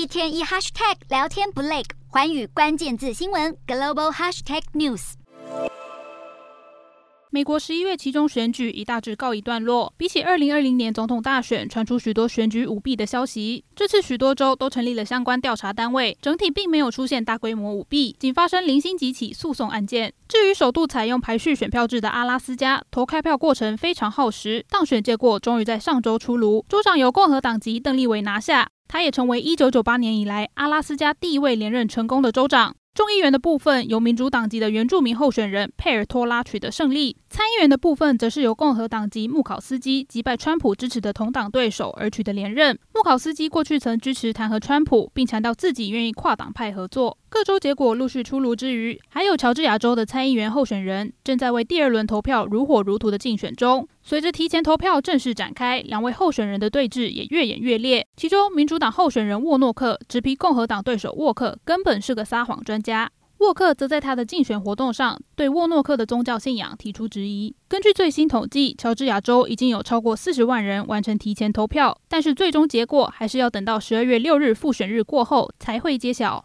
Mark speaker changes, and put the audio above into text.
Speaker 1: 一天一 hashtag 聊天不累，环宇关键字新闻 global hashtag news。
Speaker 2: 美国十一月期中选举已大致告一段落。比起二零二零年总统大选，传出许多选举舞弊的消息。这次许多州都成立了相关调查单位，整体并没有出现大规模舞弊，仅发生零星几起诉讼案件。至于首度采用排序选票制的阿拉斯加，投开票过程非常耗时，当选结果终于在上周出炉，州长由共和党籍邓立维拿下，他也成为一九九八年以来阿拉斯加第一位连任成功的州长。众议员的部分由民主党籍的原住民候选人佩尔托拉取得胜利，参议员的部分则是由共和党籍穆考斯基击败川普支持的同党对手而取得连任。穆考斯基过去曾支持弹劾川普，并强调自己愿意跨党派合作。各州结果陆续出炉之余，还有乔治亚州的参议员候选人正在为第二轮投票如火如荼的竞选中。随着提前投票正式展开，两位候选人的对峙也越演越烈。其中，民主党候选人沃诺克直批共和党对手沃克根本是个撒谎专家。沃克则在他的竞选活动上对沃诺克的宗教信仰提出质疑。根据最新统计，乔治亚州已经有超过四十万人完成提前投票，但是最终结果还是要等到十二月六日复选日过后才会揭晓。